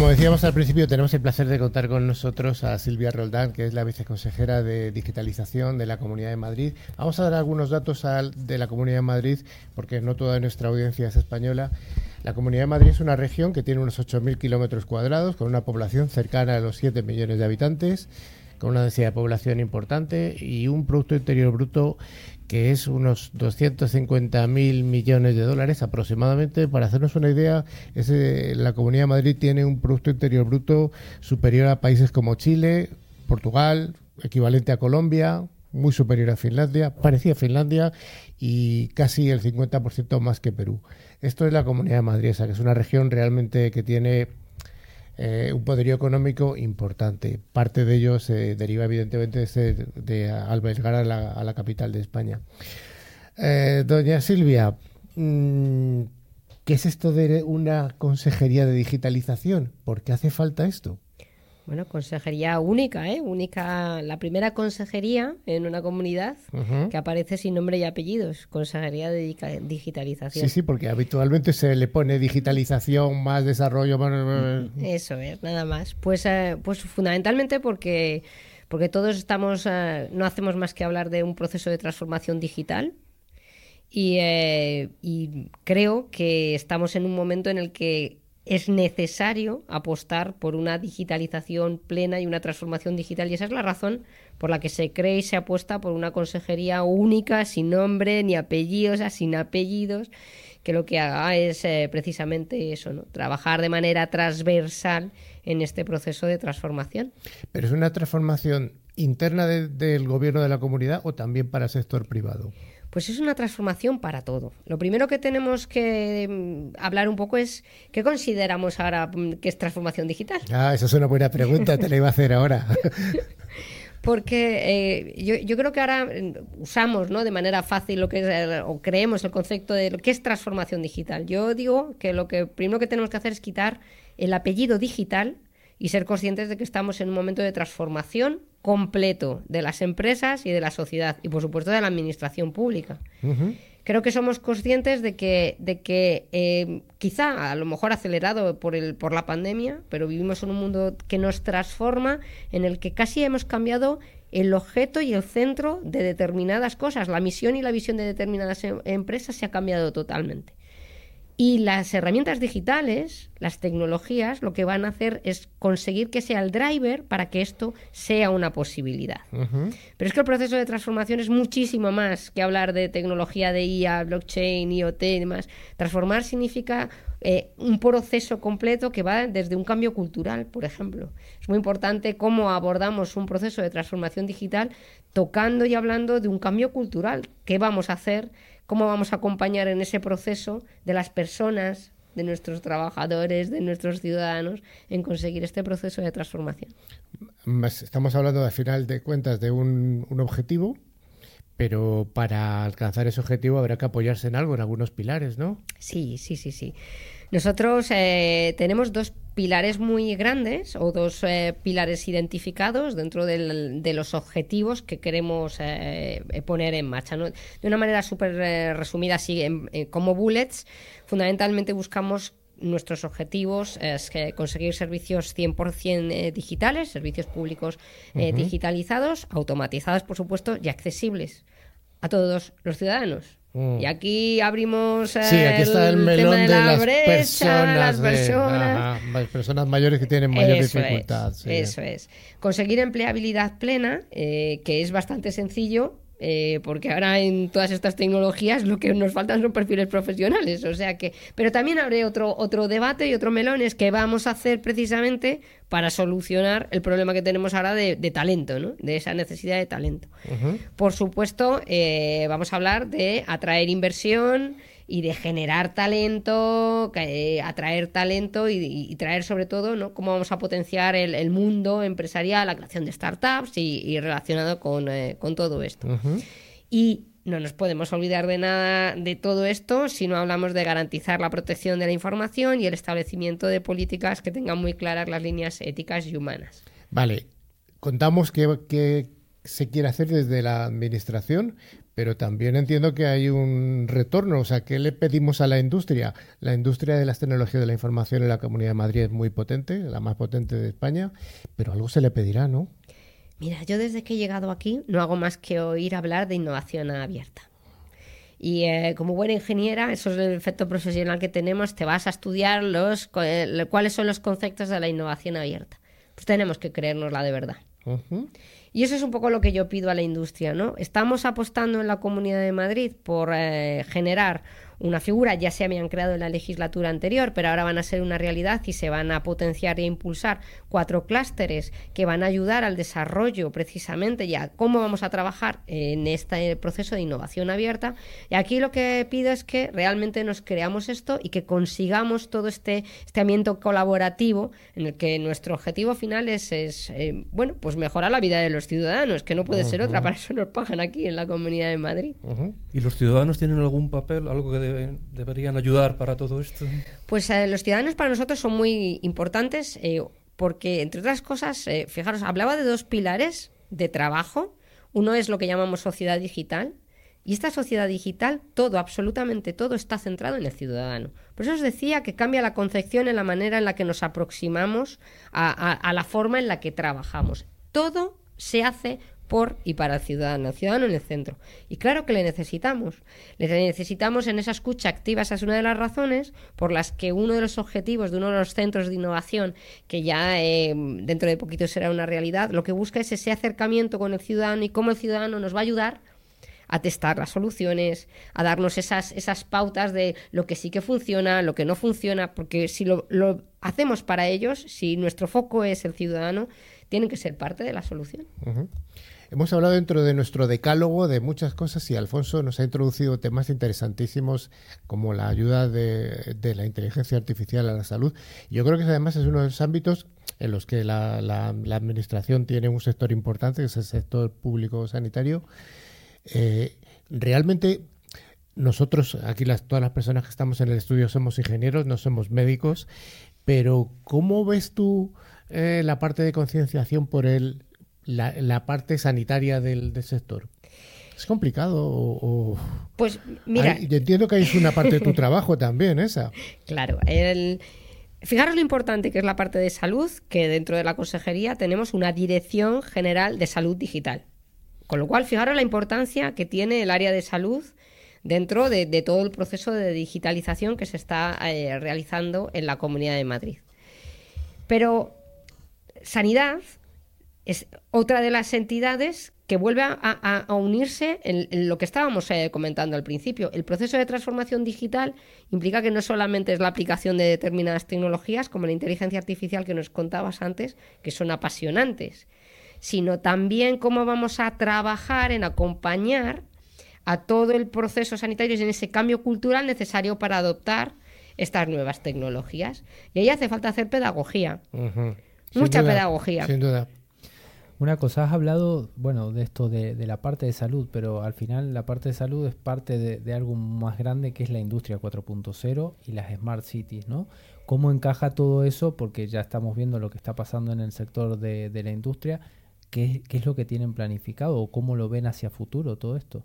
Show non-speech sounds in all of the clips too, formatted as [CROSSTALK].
como decíamos al principio, tenemos el placer de contar con nosotros a Silvia Roldán, que es la viceconsejera de digitalización de la Comunidad de Madrid. Vamos a dar algunos datos de la Comunidad de Madrid, porque no toda nuestra audiencia es española. La Comunidad de Madrid es una región que tiene unos 8.000 kilómetros cuadrados, con una población cercana a los 7 millones de habitantes, con una densidad de población importante y un Producto Interior Bruto que es unos 250 mil millones de dólares aproximadamente. Para hacernos una idea, la Comunidad de Madrid tiene un Producto Interior Bruto superior a países como Chile, Portugal, equivalente a Colombia, muy superior a Finlandia, parecía Finlandia y casi el 50% más que Perú. Esto es la Comunidad de Madrid, que es una región realmente que tiene eh, un poderío económico importante. Parte de ello se deriva evidentemente de, de albergar a la, capital de España. Eh, doña Silvia, mm, ¿qué es esto de una consejería de digitalización? ¿Por qué hace falta esto? Bueno, consejería única, ¿eh? Única, la primera consejería en una comunidad que aparece sin nombre y apellidos, consejería de digitalización. Sí, sí, porque habitualmente se le pone digitalización, más desarrollo, más... Eso es, nada más. Pues, eh, pues fundamentalmente porque, porque todos estamos, eh, no hacemos más que hablar de un proceso de transformación digital, y, eh, y, creo que estamos en un momento en el que es necesario apostar por una digitalización plena y una transformación digital y esa es la razón por la que se cree y se apuesta por una consejería única, sin nombre ni apellidos, sin apellidos, que lo que haga es eh, precisamente eso, ¿no? trabajar de manera transversal en este proceso de transformación. Pero es una transformación interna del gobierno de la comunidad o también para el sector privado. Pues es una transformación para todo. Lo primero que tenemos que mm, hablar un poco es qué consideramos ahora mm, que es transformación digital. Ah, esa es una buena pregunta, te la iba a hacer ahora. [LAUGHS] Porque eh, yo, creo que ahora mm, usamos ¿no? de manera fácil lo que es, o creemos el concepto de lo que es transformación digital. Yo digo que lo que primero que tenemos que hacer es quitar el apellido digital y ser conscientes de que estamos en un momento de transformación completo de las empresas y de la sociedad y por supuesto de la administración pública. Creo que somos conscientes de que, de que eh, quizá a lo mejor acelerado por, el, por la pandemia, pero vivimos en un mundo que nos transforma, en el que casi hemos cambiado el objeto y el centro de determinadas cosas. La misión y la visión de determinadas em, empresas se ha cambiado totalmente. Y las herramientas digitales, las tecnologías, lo que van a hacer es conseguir que sea el driver para que esto sea una posibilidad. Pero es que el proceso de transformación es muchísimo más que hablar de tecnología de IA, blockchain, IoT y demás. Transformar significa eh, un proceso completo que va desde un cambio cultural, por ejemplo. Es muy importante cómo abordamos un proceso de transformación digital tocando y hablando de un cambio cultural. ¿Qué vamos a hacer? Cómo vamos a acompañar en ese proceso de las personas, de nuestros trabajadores, de nuestros ciudadanos, en conseguir este proceso de transformación. Estamos hablando, al final de cuentas, de un, objetivo, pero para alcanzar ese objetivo habrá que apoyarse en algo, en algunos pilares, ¿no? Sí, sí, sí, sí. Nosotros eh, tenemos dos pilares muy grandes o dos eh, pilares identificados dentro de los objetivos que queremos eh, poner en marcha. De una manera súper resumida, así como bullets, fundamentalmente buscamos nuestros objetivos es conseguir servicios 100% digitales, servicios públicos digitalizados, automatizados, por supuesto, y accesibles a todos los ciudadanos. Mm. Y aquí abrimos sí, aquí está el, melón de, las personas, las personas, mayores que tienen mayor dificultad. Eso es. Conseguir empleabilidad plena, eh, que es bastante sencillo, eh, porque ahora en todas estas tecnologías lo que nos faltan son perfiles profesionales, o sea que, pero también habrá otro otro debate y otro melón es que vamos a hacer precisamente para solucionar el problema que tenemos ahora de, talento, ¿no? de esa necesidad de talento. Por supuesto, eh, vamos a hablar de atraer inversión y de generar talento, eh, atraer talento y, traer sobre todo ¿no? cómo vamos a potenciar el, mundo empresarial, la creación de startups y, relacionado con, eh, todo esto. Y no nos podemos olvidar de nada de todo esto si no hablamos de garantizar la protección de la información y el establecimiento de políticas que tengan muy claras las líneas éticas y humanas. Vale, contamos que se quiere hacer desde la administración, pero también entiendo que hay un retorno. O sea, ¿qué le pedimos a la industria? La industria de las tecnologías de la información en la Comunidad de Madrid es muy potente, la más potente de España, pero algo se le pedirá, ¿no? Mira, yo desde que he llegado aquí no hago más que oír hablar de innovación abierta. Y eh, como buena ingeniera, eso es el efecto profesional que tenemos, te vas a estudiar los, eh, cuáles son los conceptos de la innovación abierta. Pues tenemos que creérnosla de verdad. Y eso es un poco lo que yo pido a la industria, ¿no? Estamos apostando en la Comunidad de Madrid por eh, generar una figura, ya se habían creado en la legislatura anterior, pero ahora van a ser una realidad y se van a potenciar e impulsar cuatro clústeres que van a ayudar al desarrollo precisamente ya cómo vamos a trabajar en este proceso de innovación abierta. Y aquí lo que pido es que realmente nos creamos esto y que consigamos todo este, este ambiente colaborativo en el que nuestro objetivo final es, eh, bueno, pues mejorar la vida de los ciudadanos, que no puede ser otra, para eso nos pagan aquí en la Comunidad de Madrid. ¿Y los ciudadanos tienen algún papel, algo que deberían ayudar para todo esto? Pues eh, los ciudadanos para nosotros son muy importantes eh, porque, entre otras cosas, eh, fijaros, hablaba de dos pilares de trabajo. Uno es lo que llamamos sociedad digital. Y esta sociedad digital, todo, absolutamente todo, está centrado en el ciudadano. Por eso os decía que cambia la concepción en la manera en la que nos aproximamos a la forma en la que trabajamos. Todo se hace por y para el ciudadano, el ciudadano en el centro. Y claro que le necesitamos. Le necesitamos en esa escucha activa. Esa es una de las razones por las que uno de los objetivos de uno de los centros de innovación, que ya eh, dentro de poquito será una realidad, lo que busca es ese acercamiento con el ciudadano y cómo el ciudadano nos va a ayudar a testar las soluciones, a darnos esas, esas pautas de lo que sí que funciona, lo que no funciona, porque si lo, hacemos para ellos, si nuestro foco es el ciudadano, tienen que ser parte de la solución. Hemos hablado dentro de nuestro decálogo de muchas cosas y Alfonso nos ha introducido temas interesantísimos como la ayuda de, la inteligencia artificial a la salud. Yo creo que además es uno de los ámbitos en los que la, administración tiene un sector importante, que es el sector público sanitario. Eh, realmente nosotros, aquí todas las personas que estamos en el estudio somos ingenieros, no somos médicos, pero ¿cómo ves tú eh, la parte de concienciación por el la, parte sanitaria del, sector? ¿Es complicado o, Pues mira... yo entiendo que es una parte de tu [LAUGHS] trabajo también, esa. Claro, el... Fijaros lo importante que es la parte de salud, que dentro de la consejería tenemos una dirección general de salud digital. Con lo cual, fijaros la importancia que tiene el área de salud dentro de, todo el proceso de digitalización que se está eh, realizando en la Comunidad de Madrid. Pero sanidad es otra de las entidades que vuelve a, unirse en, lo que estábamos eh, comentando al principio. El proceso de transformación digital implica que no solamente es la aplicación de determinadas tecnologías, como la inteligencia artificial que nos contabas antes, que son apasionantes, sino también cómo vamos a trabajar en acompañar a todo el proceso sanitario y en ese cambio cultural necesario para adoptar estas nuevas tecnologías. Y ahí hace falta hacer pedagogía. Mucha pedagogía. Sin duda. Una cosa, has hablado, bueno, de esto de, la parte de salud, pero al final la parte de salud es parte de, algo más grande que es la industria 4.0 y las smart cities, ¿no? ¿Cómo encaja todo eso? Porque ya estamos viendo lo que está pasando en el sector de, la industria. ¿Qué, ¿Qué, es lo que tienen planificado o cómo lo ven hacia futuro todo esto?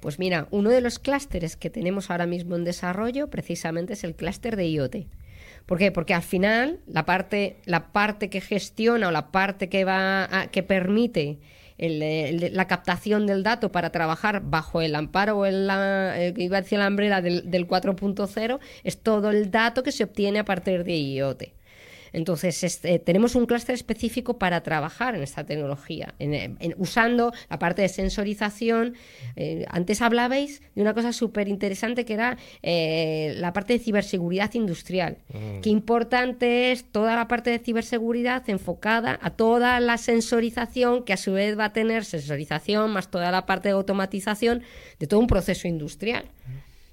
Pues mira, uno de los clústeres que tenemos ahora mismo en desarrollo precisamente es el clúster de IoT. ¿Por qué? Porque al final la parte, la parte que gestiona o la parte que va que permite la captación del dato para trabajar bajo el amparo o el, iba a decir la umbrella del, del 4.0 es todo el dato que se obtiene a partir de IoT. Entonces, este, tenemos un clúster específico para trabajar en esta tecnología, usando la parte de sensorización. Eh, antes hablabais de una cosa súper interesante que era eh, la parte de ciberseguridad industrial. Mm. Qué importante es toda la parte de ciberseguridad enfocada a toda la sensorización que a su vez va a tener sensorización más toda la parte de automatización de todo un proceso industrial.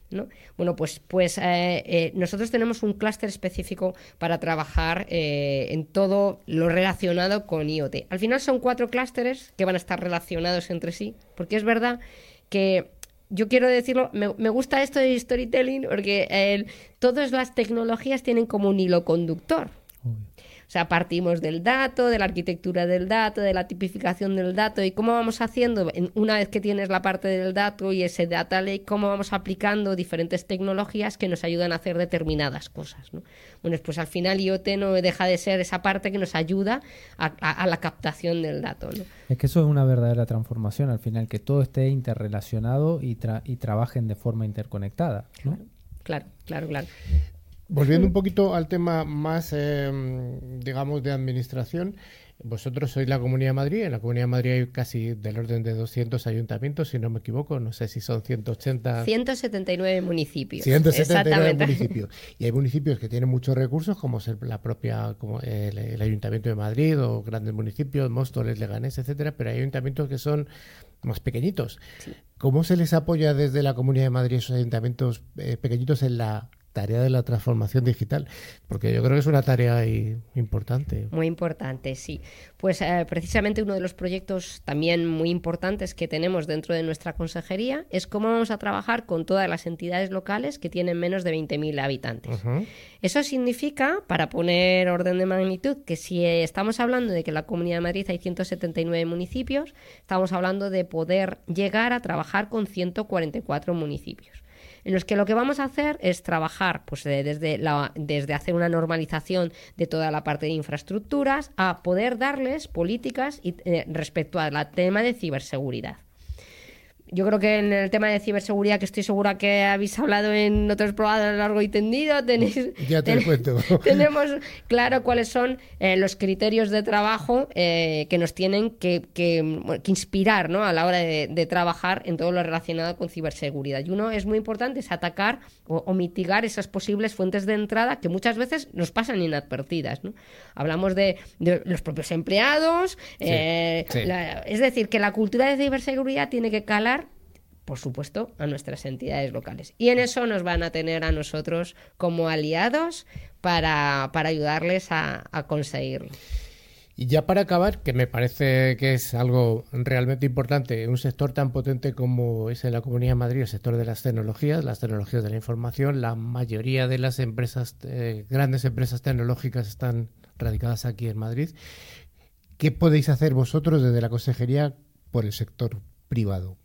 Bueno, pues, pues eh, eh, nosotros tenemos un clúster específico para trabajar eh, en todo lo relacionado con IoT. Al final son cuatro clústeres que van a estar relacionados entre sí, porque es verdad que yo quiero decirlo, me, gusta esto de storytelling porque todas las tecnologías tienen como un hilo conductor. O sea, partimos del dato, de la arquitectura del dato, de la tipificación del dato y cómo vamos haciendo, una vez que tienes la parte del dato y ese data lake, cómo vamos aplicando diferentes tecnologías que nos ayudan a hacer determinadas cosas. ¿no? Bueno, pues al final IoT no deja de ser esa parte que nos ayuda a, la captación del dato. ¿no? Es que eso es una verdadera transformación al final, que todo esté interrelacionado y, y trabajen de forma interconectada. ¿no? Claro, claro, claro. Volviendo un poquito al tema más, em, digamos, de administración, vosotros sois la Comunidad de Madrid. En la Comunidad de Madrid hay casi del orden de 200 ayuntamientos, si no me equivoco. No sé si son 180. 179 municipios. 179 municipios. Y hay municipios que tienen muchos recursos, como es la propia, como el, Ayuntamiento de Madrid o grandes municipios, Móstoles, Leganés, etcétera. Pero hay ayuntamientos que son más pequeñitos. ¿Cómo se les apoya desde la Comunidad de Madrid esos ayuntamientos eh, pequeñitos en la tarea de la transformación digital, porque yo creo que es una tarea importante. Muy importante, sí. Pues eh, precisamente uno de los proyectos también muy importantes que tenemos dentro de nuestra consejería es cómo vamos a trabajar con todas las entidades locales que tienen menos de 20.000 habitantes. Eso significa, para poner orden de magnitud, que si estamos hablando de que en la Comunidad de Madrid hay 179 municipios, estamos hablando de poder llegar a trabajar con 144 municipios en los que lo que vamos a hacer es trabajar pues, desde, la, desde hacer una normalización de toda la parte de infraestructuras a poder darles políticas eh, respecto al tema de ciberseguridad yo creo que en el tema de ciberseguridad, que estoy segura que habéis hablado en otros programas largo y tendido, tenéis, [LAUGHS] ya te cuento. [LAUGHS] tenemos claro cuáles son eh, los criterios de trabajo eh, que nos tienen que, que, inspirar ¿no? a la hora de, trabajar en todo lo relacionado con ciberseguridad. Y uno es muy importante, es atacar o, mitigar esas posibles fuentes de entrada que muchas veces nos pasan inadvertidas. ¿no? Hablamos de, los propios empleados, eh, es decir, que la cultura de ciberseguridad tiene que calar por supuesto, a nuestras entidades locales. Y en eso nos van a tener a nosotros como aliados para, ayudarles a, conseguirlo. Y ya para acabar, que me parece que es algo realmente importante, un sector tan potente como es en la Comunidad de Madrid, el sector de las tecnologías, las tecnologías de la información, la mayoría de las empresas, eh, grandes empresas tecnológicas están radicadas aquí en Madrid. ¿Qué podéis hacer vosotros desde la consejería por el sector privado?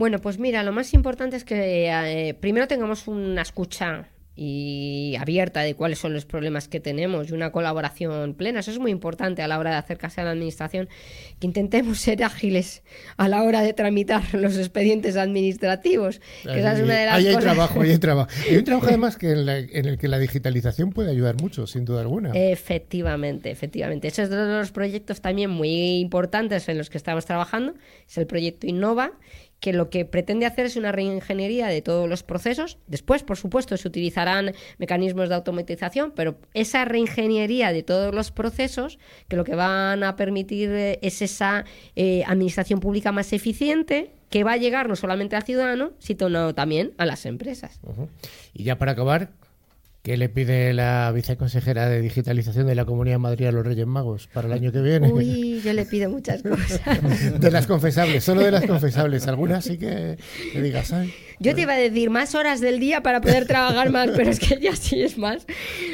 Bueno, pues mira, lo más importante es que eh, primero tengamos una escucha y abierta de cuáles son los problemas que tenemos y una colaboración plena. Eso es muy importante a la hora de acercarse a la administración, que intentemos [LAUGHS] ser ágiles a la hora de tramitar los expedientes administrativos. Que esa es una de las ahí hay trabajo, hay [LAUGHS] trabajo. Y hay un trabajo además que en, en, el que la digitalización puede ayudar mucho, sin duda alguna. Efectivamente, efectivamente. Ese es uno de los proyectos también muy importantes en los que estamos trabajando. Es el proyecto Innova que lo que pretende hacer es una reingeniería de todos los procesos. Después, por supuesto, se utilizarán mecanismos de automatización, pero esa reingeniería de todos los procesos, que lo que van a permitir eh, es esa eh, administración pública más eficiente, que va a llegar no solamente al ciudadano, sino también a las empresas. Y ya para acabar, ¿Qué le pide la viceconsejera de digitalización de la Comunidad de Madrid a los Reyes Magos para el año que viene? Uy, yo le pido muchas cosas. [LAUGHS] de las confesables, solo de las confesables. Algunas sí que le digas, ay. Yo te iba a decir más horas del día para poder trabajar más, [LAUGHS] pero es que ya sí es más.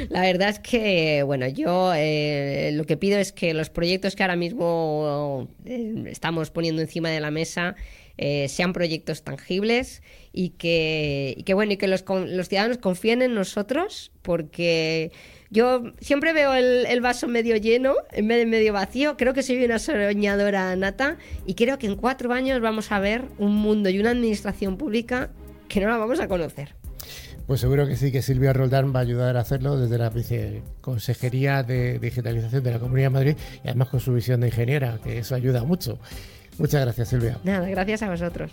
La verdad es que, bueno, yo eh, lo que pido es que los proyectos que ahora mismo eh, estamos poniendo encima de la mesa eh, sean proyectos tangibles y que, bueno, y que los, los, ciudadanos confíen en nosotros, porque yo siempre veo el, vaso medio lleno en vez de medio vacío. Creo que soy una soñadora nata y creo que en cuatro años vamos a ver un mundo y una administración pública que no la vamos a conocer. Pues seguro que sí, que Silvia Roldán va a ayudar a hacerlo desde la Viceconsejería de Digitalización de la Comunidad de Madrid y además con su visión de ingeniera, que eso ayuda mucho. Muchas gracias, Silvia. Nada, gracias a vosotros.